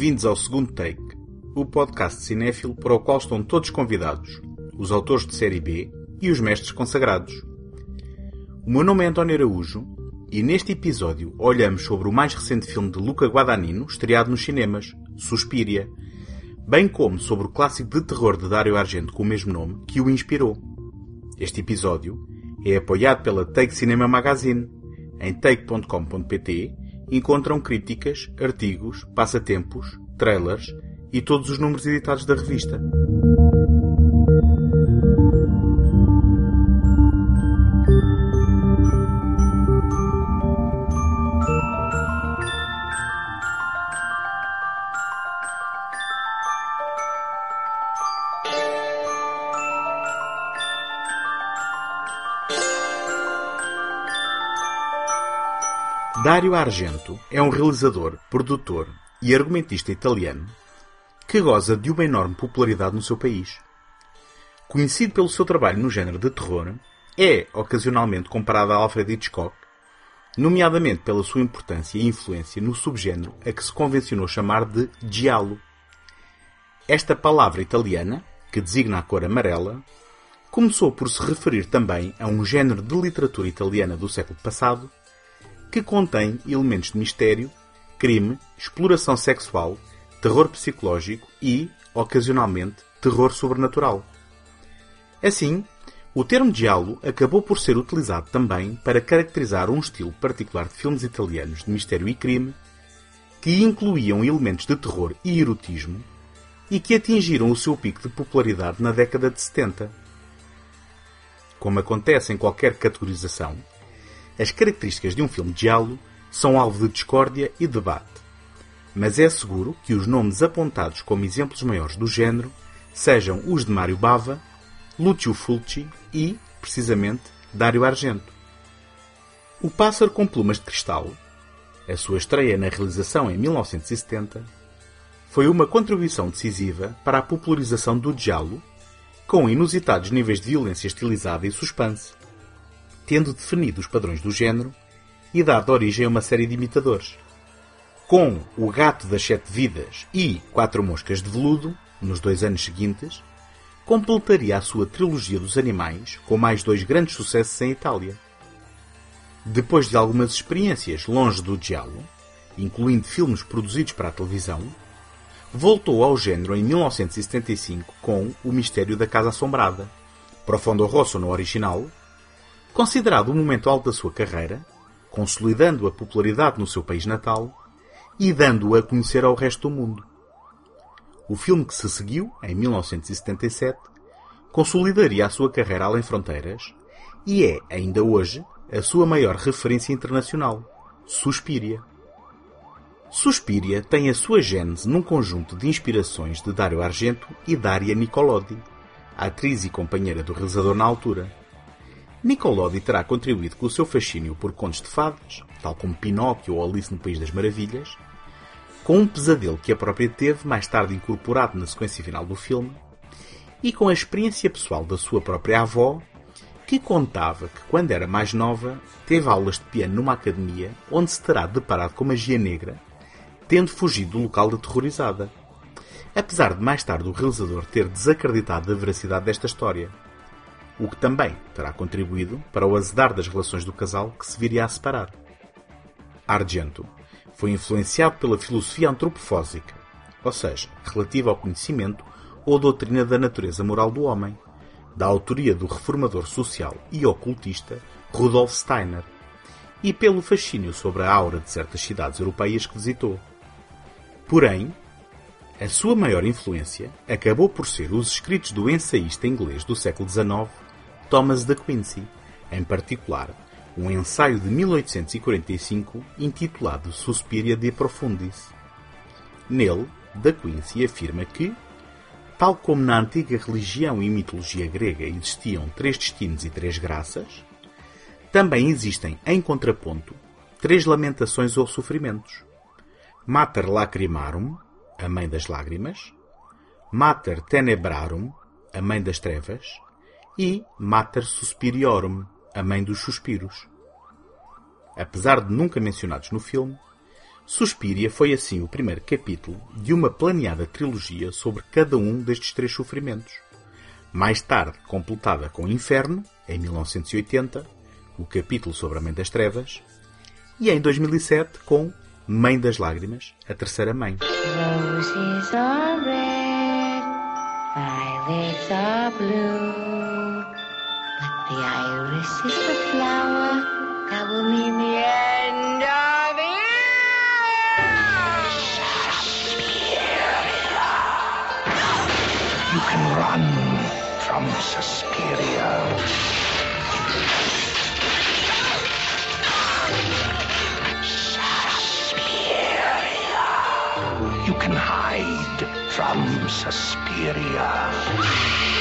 Bem-vindos ao segundo Take, o podcast cinéfilo para o qual estão todos convidados, os autores de série B e os mestres consagrados. O meu nome é António Araújo e neste episódio olhamos sobre o mais recente filme de Luca Guadagnino, estreado nos cinemas, Suspiria, bem como sobre o clássico de terror de Dario Argento com o mesmo nome que o inspirou. Este episódio é apoiado pela Take Cinema Magazine. Em take.com.pt encontram críticas, artigos, passatempos, trailers e todos os números editados da revista. Dario Argento é um realizador, produtor e argumentista italiano que goza de uma enorme popularidade no seu país. Conhecido pelo seu trabalho no género de terror, é ocasionalmente comparado a Alfred Hitchcock, nomeadamente pela sua importância e influência no subgénero a que se convencionou chamar de giallo. Esta palavra italiana, que designa a cor amarela, começou por se referir também a um género de literatura italiana do século passado que contém elementos de mistério, crime, exploração sexual, terror psicológico e, ocasionalmente, terror sobrenatural. Assim, o termo giallo acabou por ser utilizado também para caracterizar um estilo particular de filmes italianos de mistério e crime que incluíam elementos de terror e erotismo e que atingiram o seu pico de popularidade na década de 70. Como acontece em qualquer categorização, as características de um filme de giallo são alvo de discórdia e debate. Mas é seguro que os nomes apontados como exemplos maiores do género sejam os de Mário Bava, Lucio Fulci e, precisamente, Dario Argento. O Pássaro com Plumas de Cristal, a sua estreia na realização em 1970, foi uma contribuição decisiva para a popularização do giallo, com inusitados níveis de violência estilizada e suspense tendo definido os padrões do género e dado origem a uma série de imitadores. Com O Gato das Sete Vidas e Quatro Moscas de Veludo, nos dois anos seguintes, completaria a sua trilogia dos animais com mais dois grandes sucessos em Itália. Depois de algumas experiências longe do giallo, incluindo filmes produzidos para a televisão, voltou ao género em 1975 com O Mistério da Casa Assombrada, Profondo Rosso no original Considerado o momento alto da sua carreira, consolidando a popularidade no seu país natal e dando-o a conhecer ao resto do mundo. O filme que se seguiu, em 1977, consolidaria a sua carreira além fronteiras e é, ainda hoje, a sua maior referência internacional, Suspiria. Suspiria tem a sua gênese num conjunto de inspirações de Dario Argento e Daria Nicolodi, atriz e companheira do realizador na altura. Nicolodi terá contribuído com o seu fascínio por contos de fadas, tal como Pinóquio ou Alice no País das Maravilhas, com um pesadelo que a própria teve mais tarde incorporado na sequência final do filme, e com a experiência pessoal da sua própria avó, que contava que quando era mais nova teve aulas de piano numa academia onde se terá deparado com magia negra, tendo fugido do local aterrorizada. Apesar de mais tarde o realizador ter desacreditado da veracidade desta história o que também terá contribuído para o azedar das relações do casal que se viria a separar. Argento foi influenciado pela filosofia antropofósica, ou seja, relativa ao conhecimento ou doutrina da natureza moral do homem, da autoria do reformador social e ocultista Rudolf Steiner, e pelo fascínio sobre a aura de certas cidades europeias que visitou. Porém, a sua maior influência acabou por ser os escritos do ensaísta inglês do século XIX Thomas de Quincey, em particular um ensaio de 1845 intitulado Suspiria de Profundis. Nele, de Quincey afirma que, tal como na antiga religião e mitologia grega existiam três destinos e três graças, também existem, em contraponto, três lamentações ou sofrimentos. Mater lacrimarum, a mãe das lágrimas, Mater tenebrarum, a mãe das trevas, e Mater Suspiriorum, a mãe dos suspiros. Apesar de nunca mencionados no filme, Suspiria foi assim o primeiro capítulo de uma planeada trilogia sobre cada um destes três sofrimentos. Mais tarde completada com Inferno, em 1980, o capítulo sobre a Mãe das Trevas, e em 2007 com Mãe das Lágrimas, a terceira mãe. Roses are red, violets are blue, the iris is the flower that will mean the end of it. You can run from Suspiria. Suspiria. You can hide from Suspiria. Suspiria.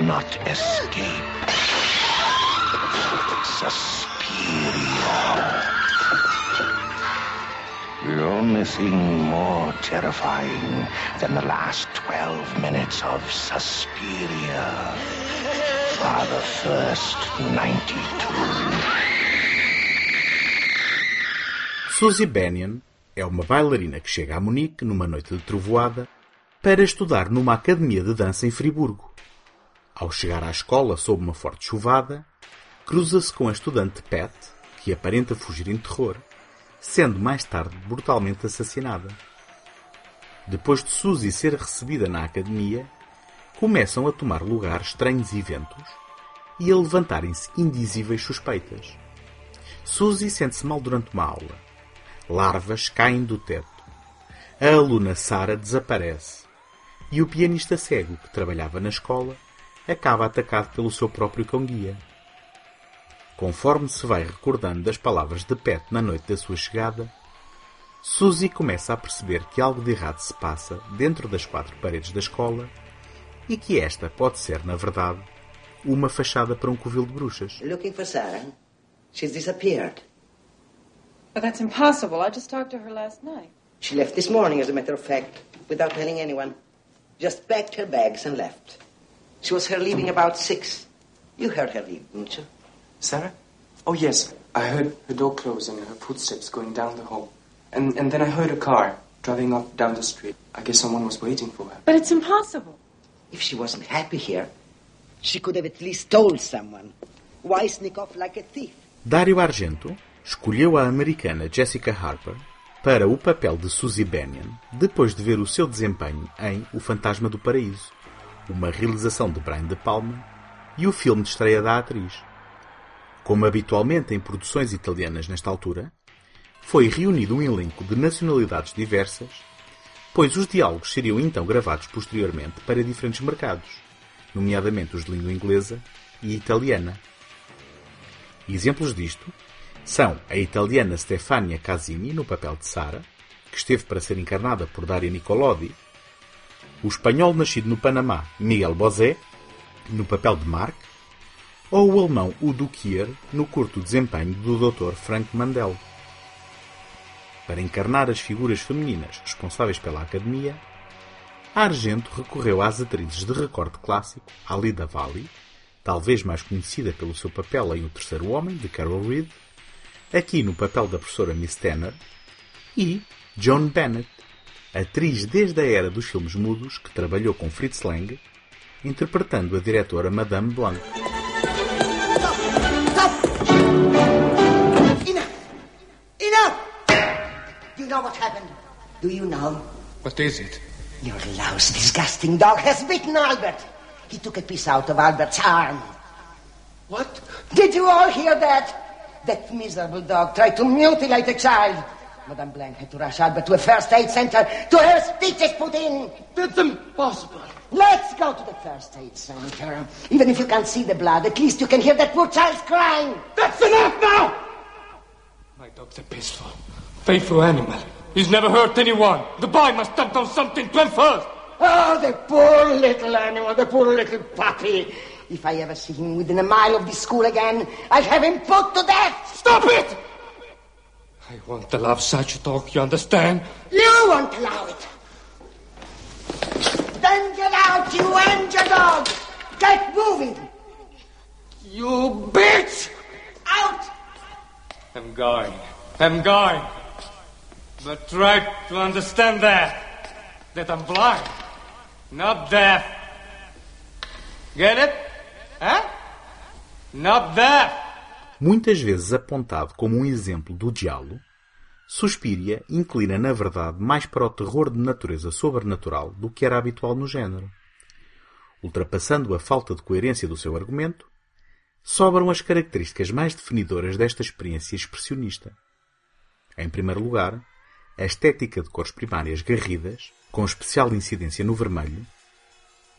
Cannot escape. Suspiria. The only thing more terrifying than the last 12 minutes of Suspiria are the first 92. Suzy Bennion é uma bailarina que chega a Munique numa noite de trovoada para estudar numa academia de dança em Friburgo. Ao chegar à escola sob uma forte chuvada, cruza-se com a estudante Pat, que aparenta fugir em terror, sendo mais tarde brutalmente assassinada. Depois de Suzy ser recebida na academia, começam a tomar lugar estranhos eventos e a levantarem-se indizíveis suspeitas. Suzy sente-se mal durante uma aula. Larvas caem do teto. A aluna Sara desaparece. E o pianista cego que trabalhava na escola acaba atacado pelo seu próprio cão-guia. Conforme se vai recordando das palavras de Pet na noite da sua chegada, Suzy começa a perceber que algo de errado se passa dentro das quatro paredes da escola e que esta pode ser, na verdade, uma fachada para um covil de bruxas. Looking for Sarah? She's disappeared. But that's impossible. I just talked to her last night. She left this morning, as a matter of fact, without telling anyone. Just packed her bags and left. She was here leaving about six. You heard her leave, didn't you? Sarah? Oh, yes. I heard her door close and her footsteps going down the hall. And, and then I heard a car driving up down the street. I guess someone was waiting for her. But it's impossible. If she wasn't happy here, she could have at least told someone. Why sneak off like a thief? Dario Argento escolheu a americana Jessica Harper para o papel de Suzy Bennion depois de ver o seu desempenho em O Fantasma do Paraíso, uma realização de Brian De Palma e o filme de estreia da atriz. Como habitualmente em produções italianas nesta altura, foi reunido um elenco de nacionalidades diversas, pois os diálogos seriam então gravados posteriormente para diferentes mercados, nomeadamente os de língua inglesa e italiana. Exemplos disto são a italiana Stefania Casini no papel de Sara, que esteve para ser encarnada por Daria Nicolodi, o espanhol nascido no Panamá Miguel Bosé, no papel de Mark, ou o alemão Udo Kier no curto desempenho do Dr. Frank Mandel. Para encarnar as figuras femininas responsáveis pela Academia, Argento recorreu às atrizes de recorte clássico Alida Valli, talvez mais conhecida pelo seu papel em O Terceiro Homem, de Carol Reed, aqui no papel da professora Miss Tanner, e Joan Bennett, atriz desde a era dos filmes mudos que trabalhou com Fritz Lang, interpretando a diretora Madame Blanc. Enough! Enough! Do you know what happened? Do you know? What is it? Your lousy, disgusting dog has bitten Albert. He took a piece out of Albert's arm. What? Did you all hear that? That miserable dog tried to mutilate a child. Madame Blanc had to rush Albert to a first aid center to have stitches put in. That's impossible. Let's go to the first aid center. Even if you can't see the blood, at least you can hear that poor child's crying. That's enough now! My dog's a peaceful, faithful animal. He's never hurt anyone. The boy must have done something to him first. Oh, the poor little animal, the poor little puppy. If I ever see him within a mile of this school again, I'll have him put to death. Stop it! I won't allow such a talk, you understand? You won't allow it. Then get out, you and your dog! Get moving! You bitch! Out! I'm going. I'm going. But try to understand that. That I'm blind. Not deaf. Get it? Huh? Not deaf. Muitas vezes apontado como um exemplo do diálogo, Suspiria inclina, na verdade, mais para o terror de natureza sobrenatural do que era habitual no género. Ultrapassando a falta de coerência do seu argumento, sobram as características mais definidoras desta experiência expressionista. Em primeiro lugar, a estética de cores primárias garridas, com especial incidência no vermelho,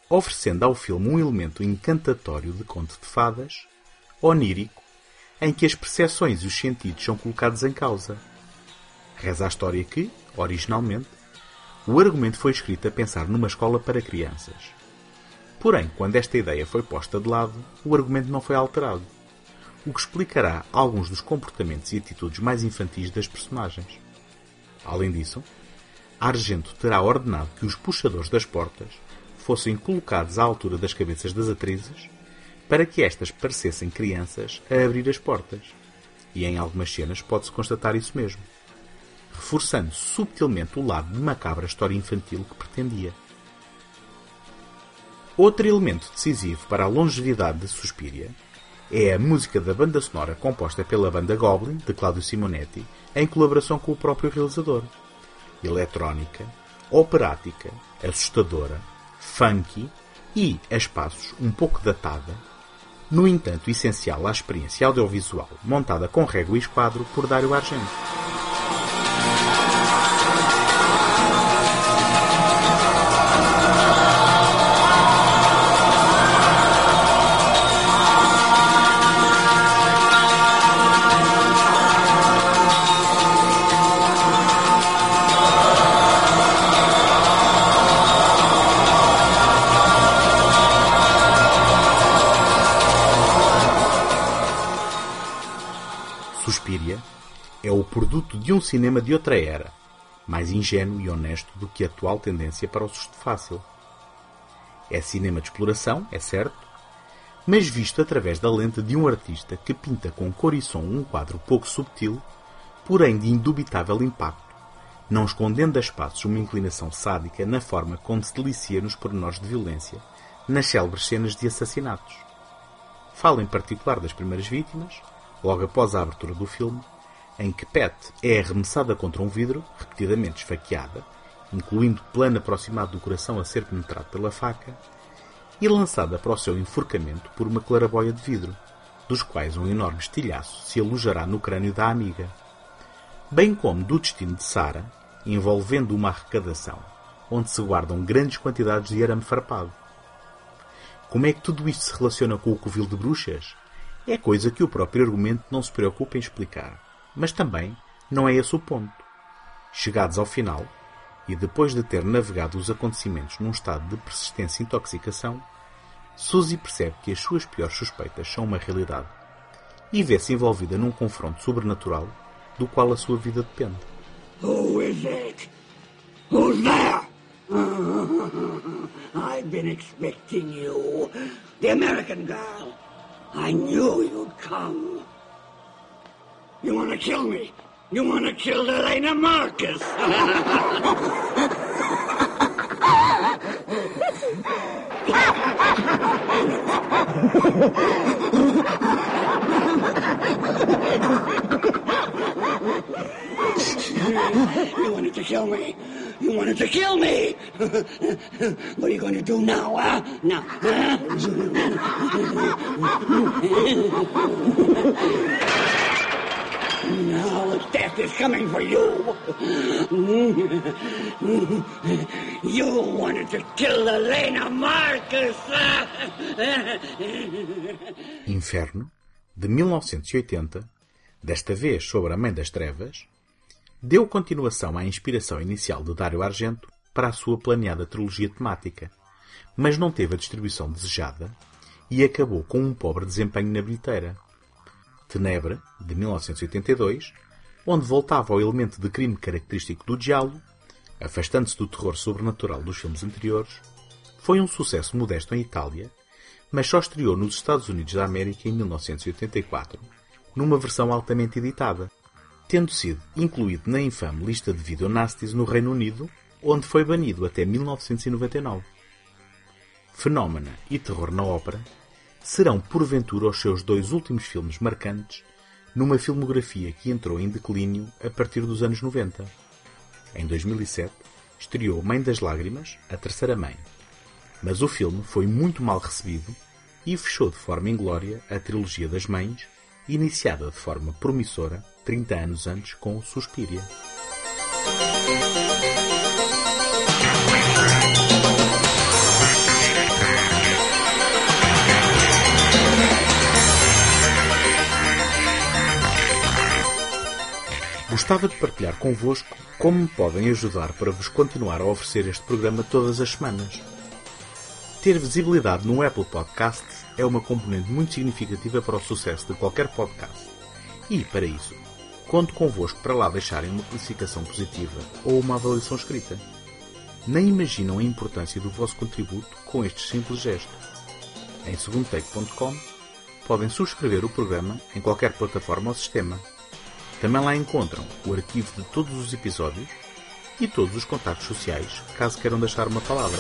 oferecendo ao filme um elemento encantatório de conto de fadas, onírico, em que as percepções e os sentidos são colocados em causa. Reza a história que, originalmente, o argumento foi escrito a pensar numa escola para crianças. Porém, quando esta ideia foi posta de lado, o argumento não foi alterado, o que explicará alguns dos comportamentos e atitudes mais infantis das personagens. Além disso, Argento terá ordenado que os puxadores das portas fossem colocados à altura das cabeças das atrizes para que estas parecessem crianças a abrir as portas. E em algumas cenas pode-se constatar isso mesmo, reforçando subtilmente o lado de macabra história infantil que pretendia. Outro elemento decisivo para a longevidade de Suspiria é a música da banda sonora composta pela banda Goblin, de Claudio Simonetti, em colaboração com o próprio realizador. Eletrónica, operática, assustadora, funky e, a espaços, um pouco datada, no entanto essencial à experiência audiovisual montada com régua e esquadro por Dário Argento. O produto de um cinema de outra era, mais ingênuo e honesto do que a atual tendência para o susto fácil. É cinema de exploração, é certo, mas visto através da lente de um artista que pinta com cor e som um quadro pouco subtil, porém de indubitável impacto, não escondendo a espaços uma inclinação sádica na forma como se delicia nos pormenores de violência, nas célebres cenas de assassinatos. Falo em particular das primeiras vítimas, logo após a abertura do filme, em que Pat é arremessada contra um vidro, repetidamente esfaqueada, incluindo plano aproximado do coração a ser penetrado pela faca, e lançada para o seu enforcamento por uma claraboia de vidro, dos quais um enorme estilhaço se alojará no crânio da amiga, bem como do destino de Sara, envolvendo uma arrecadação, onde se guardam grandes quantidades de arame farpado. Como é que tudo isto se relaciona com o covil de bruxas? É coisa que o próprio argumento não se preocupa em explicar. Mas também não é esse o ponto. Chegados ao final, e depois de ter navegado os acontecimentos num estado de persistência e intoxicação, Suzy percebe que as suas piores suspeitas são uma realidade e vê-se envolvida num confronto sobrenatural do qual a sua vida depende. Who is it? Who's there? I've been expecting you. The American girl. I knew you'd come. You want to kill me? You want to kill Elena Marcus? you wanted to kill me. You wanted to kill me. what are you going to do now, huh? Now, huh? Now death is coming for you. you wanted to kill Elena Marcus. Inferno, de 1980, desta vez sobre a Mãe das Trevas, deu continuação à inspiração inicial de Dário Argento para a sua planeada trilogia temática, mas não teve a distribuição desejada e acabou com um pobre desempenho na bilheteira. Tenebra, de 1982, onde voltava ao elemento de crime característico do diálogo, afastando-se do terror sobrenatural dos filmes anteriores, foi um sucesso modesto em Itália, mas só estreou nos Estados Unidos da América em 1984, numa versão altamente editada, tendo sido incluído na infame lista de videonasties no Reino Unido, onde foi banido até 1999. Fenómena e Terror na Ópera serão porventura os seus dois últimos filmes marcantes numa filmografia que entrou em declínio a partir dos anos 90. Em 2007, estreou Mãe das Lágrimas, a terceira mãe. Mas o filme foi muito mal recebido e fechou de forma inglória a trilogia das mães, iniciada de forma promissora 30 anos antes com Suspiria. Gostava de partilhar convosco como me podem ajudar para vos continuar a oferecer este programa todas as semanas. Ter visibilidade no Apple Podcast é uma componente muito significativa para o sucesso de qualquer podcast. E, para isso, conto convosco para lá deixarem uma classificação positiva ou uma avaliação escrita. Nem imaginam a importância do vosso contributo com este simples gesto. Em segundotake.com podem subscrever o programa em qualquer plataforma ou sistema também lá encontram o arquivo de todos os episódios e todos os contatos sociais, caso queiram deixar uma palavra.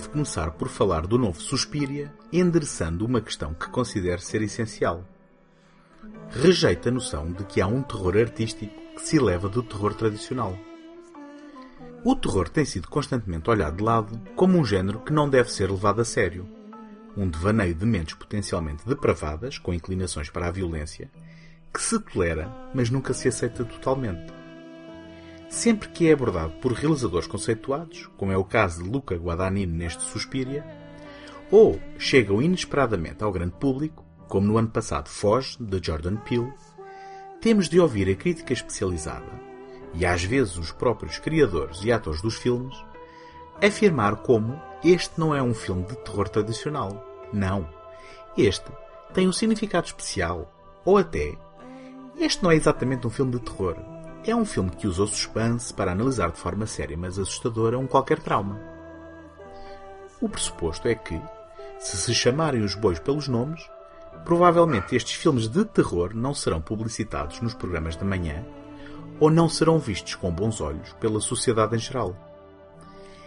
Devo começar por falar do novo Suspiria, endereçando uma questão que considero ser essencial. Rejeito a noção de que há um terror artístico que se eleva do terror tradicional. O terror tem sido constantemente olhado de lado como um género que não deve ser levado a sério. Um devaneio de mentes potencialmente depravadas, com inclinações para a violência, que se tolera, mas nunca se aceita totalmente. Sempre que é abordado por realizadores conceituados, como é o caso de Luca Guadagnino neste Suspiria, ou chegam inesperadamente ao grande público, como no ano passado Foz, de Jordan Peele, temos de ouvir a crítica especializada, e às vezes os próprios criadores e atores dos filmes, afirmar como este não é um filme de terror tradicional. Não. Este tem um significado especial. Ou até, este não é exatamente um filme de terror. É um filme que usa o suspense para analisar de forma séria mas assustadora um qualquer trauma. O pressuposto é que, se se chamarem os bois pelos nomes, provavelmente estes filmes de terror não serão publicitados nos programas da manhã ou não serão vistos com bons olhos pela sociedade em geral.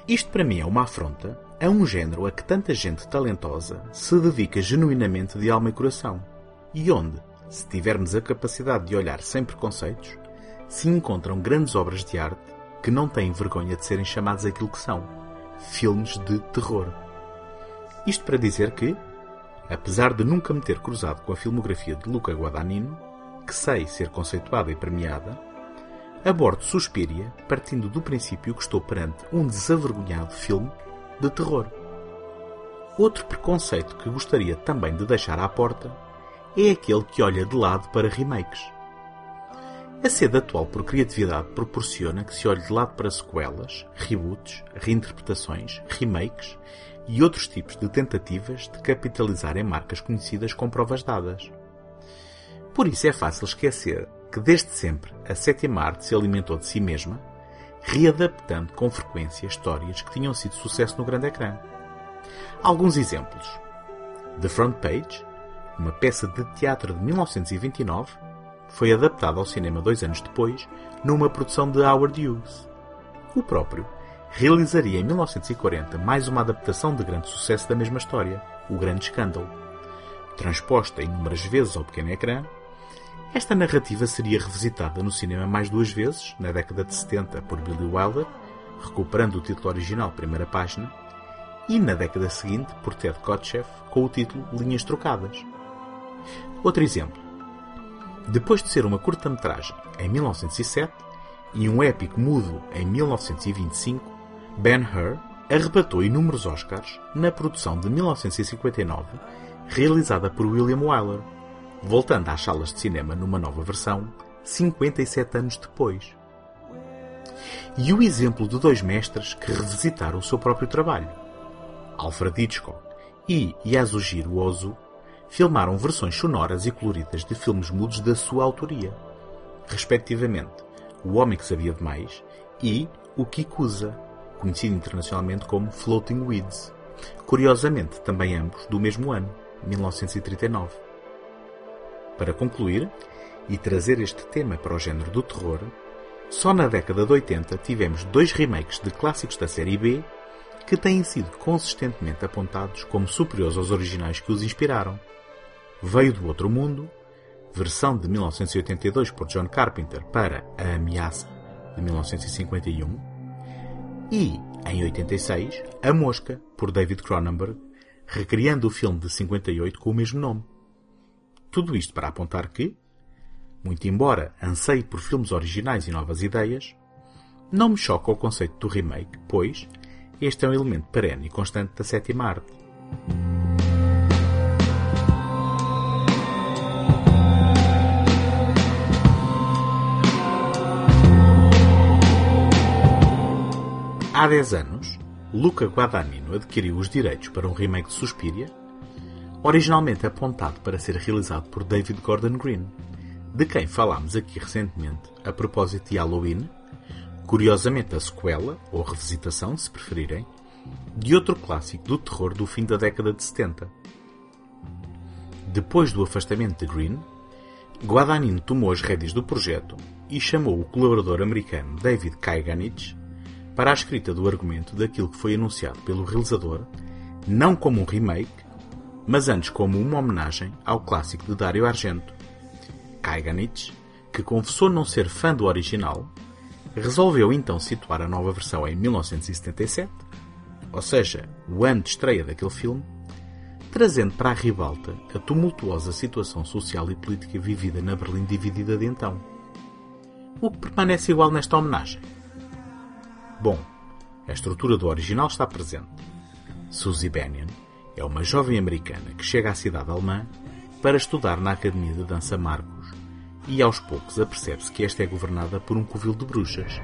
Isto para mim é uma afronta a um género a que tanta gente talentosa se dedica genuinamente de alma e coração, e onde, se tivermos a capacidade de olhar sem preconceitos, se encontram grandes obras de arte que não têm vergonha de serem chamados aquilo que são: filmes de terror. Isto para dizer que, apesar de nunca me ter cruzado com a filmografia de Luca Guadagnino, que sei ser conceituada e premiada, abordo Suspiria partindo do princípio que estou perante um desavergonhado filme de terror. Outro preconceito que gostaria também de deixar à porta é aquele que olha de lado para remakes. A sede atual por criatividade proporciona que se olhe de lado para sequelas, reboots, reinterpretações, remakes e outros tipos de tentativas de capitalizar em marcas conhecidas com provas dadas. Por isso é fácil esquecer que desde sempre a sétima arte se alimentou de si mesma, readaptando com frequência histórias que tinham sido sucesso no grande ecrã. Alguns exemplos. The Front Page, uma peça de teatro de 1929, foi adaptada ao cinema dois anos depois, numa produção de Howard Hughes. O próprio realizaria em 1940 mais uma adaptação de grande sucesso da mesma história, O Grande Escândalo. Transposta inúmeras vezes ao pequeno ecrã, esta narrativa seria revisitada no cinema mais duas vezes, na década de 70 por Billy Wilder, recuperando o título original primeira página, e na década seguinte por Ted Kotcheff com o título Linhas Trocadas. Outro exemplo. Depois de ser uma curta-metragem em 1907 e um épico mudo em 1925, Ben-Hur arrebatou inúmeros Oscars na produção de 1959 realizada por William Wyler, voltando às salas de cinema numa nova versão 57 anos depois. E o exemplo de dois mestres que revisitaram o seu próprio trabalho. Alfred Hitchcock e Yasujiro Ozu filmaram versões sonoras e coloridas de filmes mudos da sua autoria, respectivamente O Homem que Sabia Demais e O Kikusa, conhecido internacionalmente como Floating Weeds, curiosamente também ambos do mesmo ano, 1939. Para concluir, e trazer este tema para o género do terror, só na década de 80 tivemos dois remakes de clássicos da série B que têm sido consistentemente apontados como superiores aos originais que os inspiraram. Veio do Outro Mundo, versão de 1982 por John Carpenter para A Ameaça de 1951, e, em 86, A Mosca por David Cronenberg, recriando o filme de 58 com o mesmo nome. Tudo isto para apontar que, muito embora anseie por filmes originais e novas ideias, não me choca o conceito do remake, pois este é um elemento perene e constante da sétima arte. Há 10 anos, Luca Guadagnino adquiriu os direitos para um remake de Suspiria, originalmente apontado para ser realizado por David Gordon Green, de quem falámos aqui recentemente a propósito de Halloween, curiosamente a sequela, ou revisitação, se preferirem, de outro clássico do terror do fim da década de 70. Depois do afastamento de Green, Guadagnino tomou as rédeas do projeto e chamou o colaborador americano David Kaiganich para a escrita do argumento daquilo que foi anunciado pelo realizador, não como um remake, mas antes como uma homenagem ao clássico de Dario Argento, Kaiganich, que confessou não ser fã do original, resolveu então situar a nova versão em 1977, ou seja, o ano de estreia daquele filme, trazendo para a ribalta a tumultuosa situação social e política vivida na Berlim dividida de então. O que permanece igual nesta homenagem? Bom, a estrutura do original está presente. Susie Bennion é uma jovem americana que chega à cidade alemã para estudar na Academia de Dança Marcos e aos poucos apercebe-se que esta é governada por um covil de bruxas.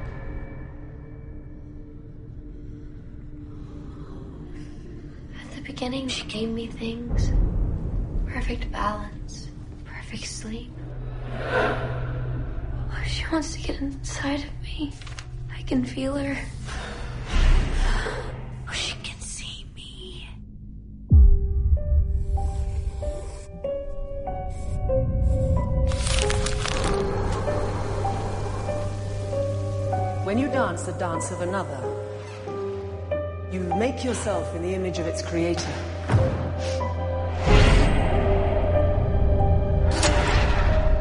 Beginning, she gave me things perfect balance, perfect sleep. She wants to get inside of me. I can feel her. Oh, she can see me. When you dance the dance of another, you make yourself in the image of its creator.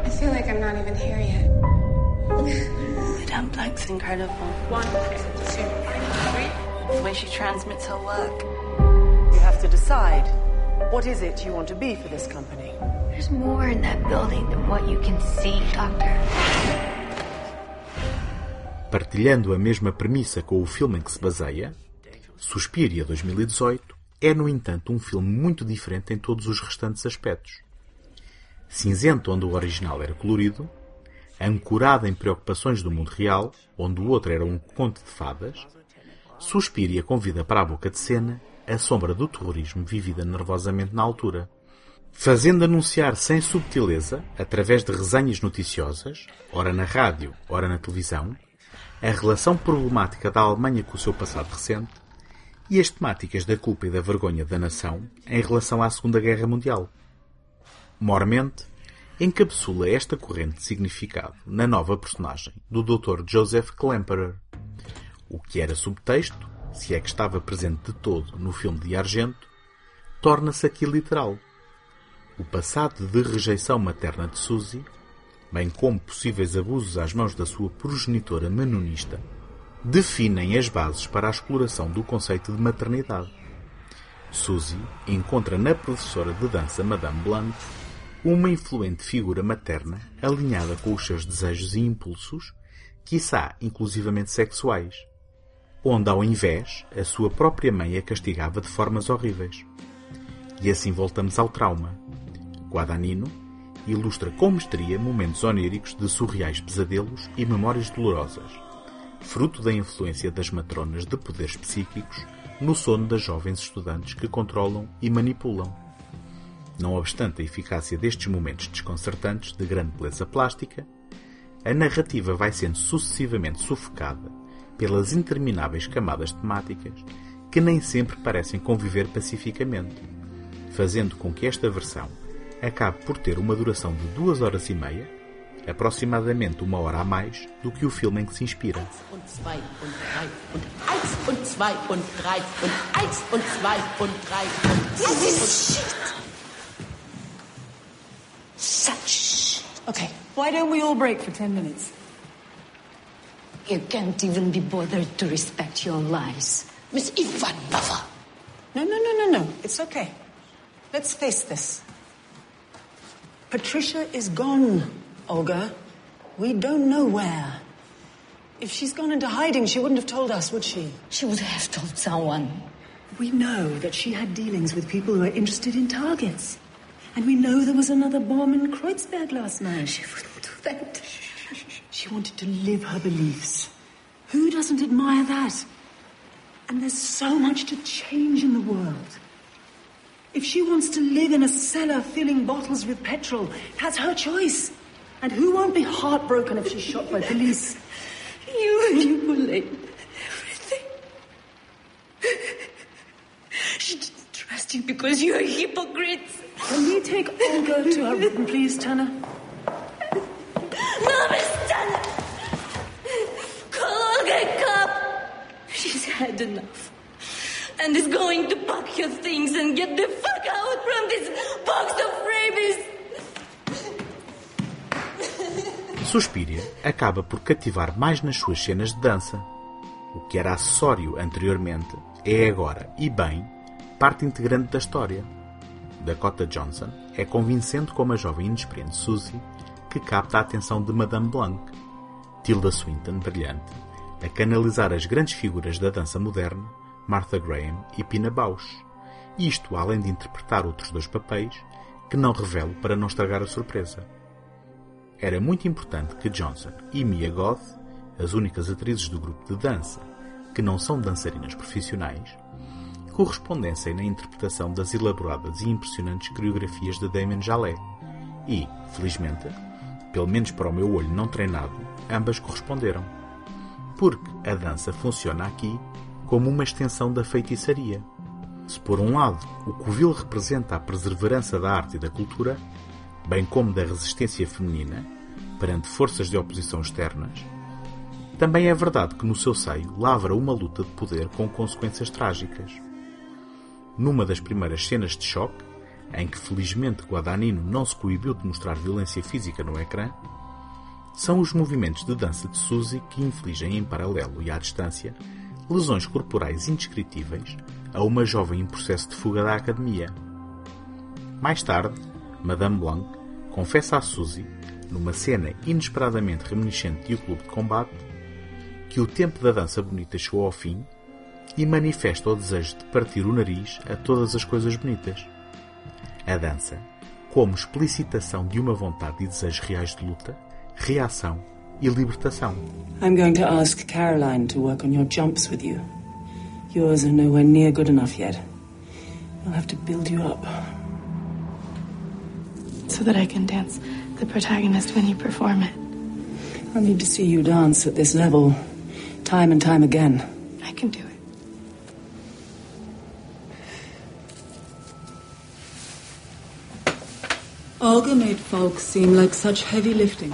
I feel like I'm not even here yet. Madame Blank's incredible. One, two, three. The way she transmits her work. You have to decide what is it you want to be for this company. There's more in that building than what you can see, Doctor. Partilhando a mesma premissa com o filme em que se baseia, Suspiria 2018 é, no entanto, um filme muito diferente em todos os restantes aspectos. Cinzento onde o original era colorido, ancorado em preocupações do mundo real, onde o outro era um conto de fadas, Suspiria convida para a boca de cena a sombra do terrorismo vivida nervosamente na altura, fazendo anunciar sem subtileza, através de resenhas noticiosas, ora na rádio, ora na televisão, a relação problemática da Alemanha com o seu passado recente e as temáticas da culpa e da vergonha da nação em relação à Segunda Guerra Mundial. Mormente, encapsula esta corrente de significado na nova personagem do Dr. Joseph Klemperer. O que era subtexto, se é que estava presente de todo no filme de Argento, torna-se aqui literal. O passado de rejeição materna de Suzy bem como possíveis abusos às mãos da sua progenitora manonista, definem as bases para a exploração do conceito de maternidade. Suzy encontra na professora de dança Madame Blanc uma influente figura materna alinhada com os seus desejos e impulsos, quiçá inclusivamente sexuais, onde ao invés a sua própria mãe a castigava de formas horríveis. E assim voltamos ao trauma. Guadagnino ilustra com mestria momentos oníricos de surreais pesadelos e memórias dolorosas, fruto da influência das matronas de poderes psíquicos no sono das jovens estudantes que controlam e manipulam. Não obstante a eficácia destes momentos desconcertantes de grande beleza plástica, a narrativa vai sendo sucessivamente sufocada pelas intermináveis camadas temáticas que nem sempre parecem conviver pacificamente, fazendo com que esta versão acabe por ter uma duração de duas horas e meia, aproximadamente uma hora a mais do que o filme em que se inspira. Such. Okay, why don't we all break for ten minutes? You can't even be bothered to respect your lies. Miss Ivanova! No, no, no, no, no. It's okay. Let's face this. Patricia is gone, Olga. We don't know where. If she's gone into hiding, she wouldn't have told us, would she? She would have told someone. We know that she had dealings with people who are interested in targets. And we know there was another bomb in Kreuzberg last night. She wouldn't do that. She wanted to live her beliefs. Who doesn't admire that? And there's so much to change in the world. If she wants to live in a cellar filling bottles with petrol, that's her choice. And who won't be heartbroken if she's shot by police? You manipulate everything. She didn't trust you because you're hypocrites. Can we take Olga to her room, please, Tanner? No, Miss Tanner! Call Olga a cop! She's had enough. And is going to pack your things and get the fuck out from this box of rabies! Suspiria acaba por cativar mais nas suas cenas de dança. O que era acessório anteriormente é agora, e bem, parte integrante da história. Dakota Johnson é convincente como a jovem inexperiente Suzy que capta a atenção de Madame Blanc. Tilda Swinton, brilhante, a canalizar as grandes figuras da dança moderna, Martha Graham e Pina Bausch. Isto além de interpretar outros dois papéis que não revelo para não estragar a surpresa. Era muito importante que Johnson e Mia Goth, as únicas atrizes do grupo de dança que não são dançarinas profissionais, correspondessem na interpretação das elaboradas e impressionantes coreografias de Damien Jalé. E, felizmente, pelo menos para o meu olho não treinado, ambas corresponderam. Porque a dança funciona aqui como uma extensão da feitiçaria. Se por um lado o covil representa a perseverança da arte e da cultura, bem como da resistência feminina perante forças de oposição externas, também é verdade que no seu seio lavra uma luta de poder com consequências trágicas. Numa das primeiras cenas de choque, em que felizmente Guadagnino não se coibiu de mostrar violência física no ecrã, são os movimentos de dança de Suzy que infligem em paralelo e à distância lesões corporais indescritíveis a uma jovem em processo de fuga da academia. Mais tarde, Madame Blanc confessa a Suzy, numa cena inesperadamente reminiscente de O Clube de Combate, que o tempo da dança bonita chegou ao fim e manifesta o desejo de partir o nariz a todas as coisas bonitas. A dança, como explicitação de uma vontade e desejos reais de luta, reação e libertação. I'm going to ask Caroline to work on your jumps with you. Yours are nowhere near good enough yet. I'll have to build you up. So that I can dance the protagonist when you perform it. I need to see you dance at this level, time and time again. I can do it. Olga made folk seem like such heavy lifting.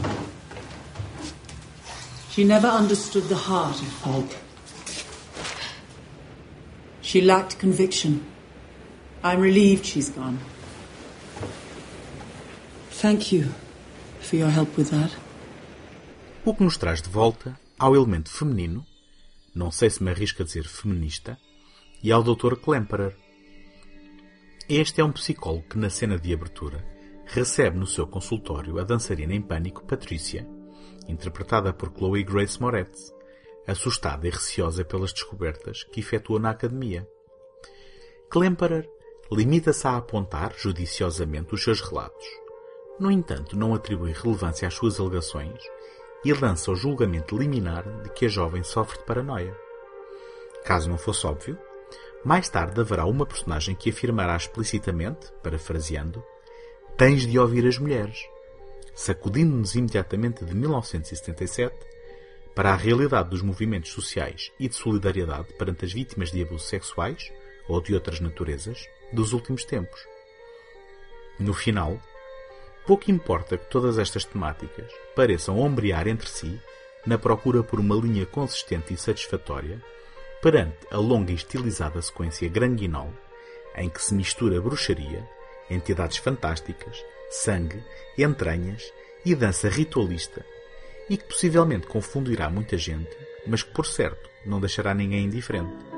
She never understood the heart of folk. She lacked conviction. I'm relieved she's gone. Thank you for your help with that. O que nos traz de volta ao elemento feminino, não sei se me arrisco a dizer feminista, e ao Dr. Klemperer. Este é um psicólogo que, na cena de abertura, recebe no seu consultório a dançarina em pânico Patrícia, interpretada por Chloe Grace Moretz, assustada e receosa pelas descobertas que efetua na academia. Klemperer limita-se a apontar judiciosamente os seus relatos. No entanto, não atribui relevância às suas alegações e lança o julgamento liminar de que a jovem sofre de paranoia. Caso não fosse óbvio, mais tarde haverá uma personagem que afirmará explicitamente, parafraseando, tens de ouvir as mulheres, sacudindo-nos imediatamente de 1977 para a realidade dos movimentos sociais e de solidariedade perante as vítimas de abusos sexuais ou de outras naturezas dos últimos tempos. No final, pouco importa que todas estas temáticas pareçam ombrear entre si na procura por uma linha consistente e satisfatória perante a longa e estilizada sequência granguinol em que se mistura bruxaria, entidades fantásticas, sangue, entranhas e dança ritualista e que possivelmente confundirá muita gente, mas que por certo não deixará ninguém indiferente.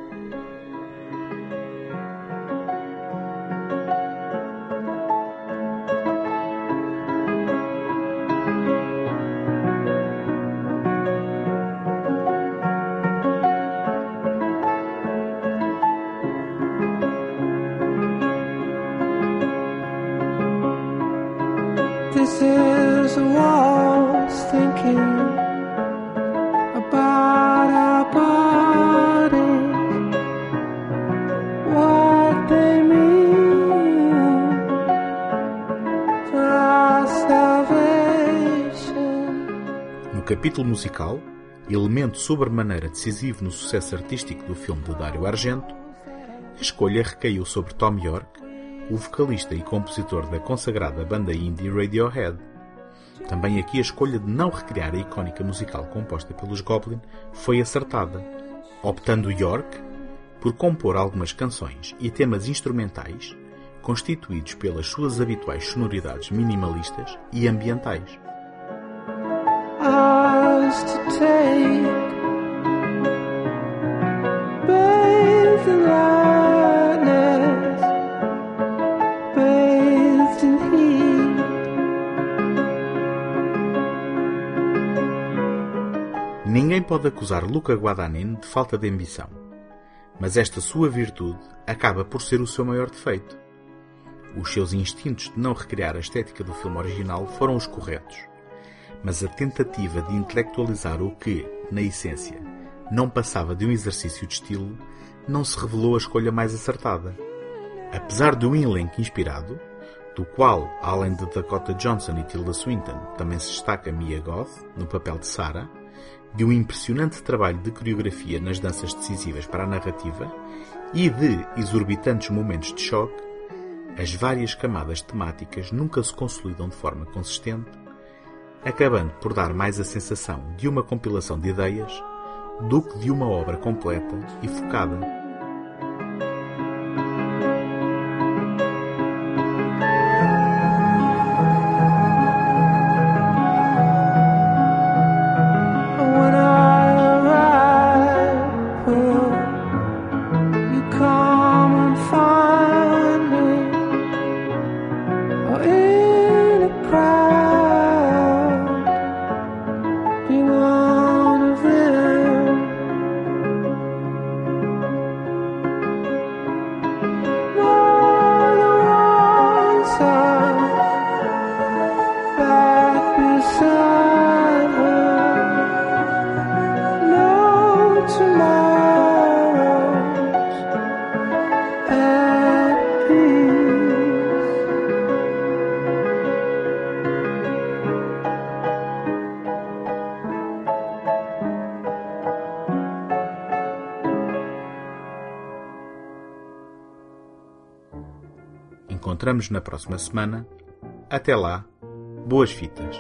Capítulo musical, elemento sobremaneira decisivo no sucesso artístico do filme de Dario Argento, a escolha recaiu sobre Tom York, o vocalista e compositor da consagrada banda indie Radiohead. Também aqui a escolha de não recriar a icónica musical composta pelos Goblin foi acertada, optando York por compor algumas canções e temas instrumentais constituídos pelas suas habituais sonoridades minimalistas e ambientais. To take, bathed in lightness, bathed in heat. Ninguém pode acusar Luca Guadagnino de falta de ambição, mas esta sua virtude acaba por ser o seu maior defeito. Os seus instintos de não recriar a estética do filme original foram os corretos, mas a tentativa de intelectualizar o que, na essência, não passava de um exercício de estilo, não se revelou a escolha mais acertada. Apesar de um elenco inspirado, do qual, além de Dakota Johnson e Tilda Swinton, também se destaca Mia Goth, no papel de Sarah, de um impressionante trabalho de coreografia nas danças decisivas para a narrativa e de exorbitantes momentos de choque, as várias camadas temáticas nunca se consolidam de forma consistente, acabando por dar mais a sensação de uma compilação de ideias do que de uma obra completa e focada. Encontramos na próxima semana. Até lá, boas fitas.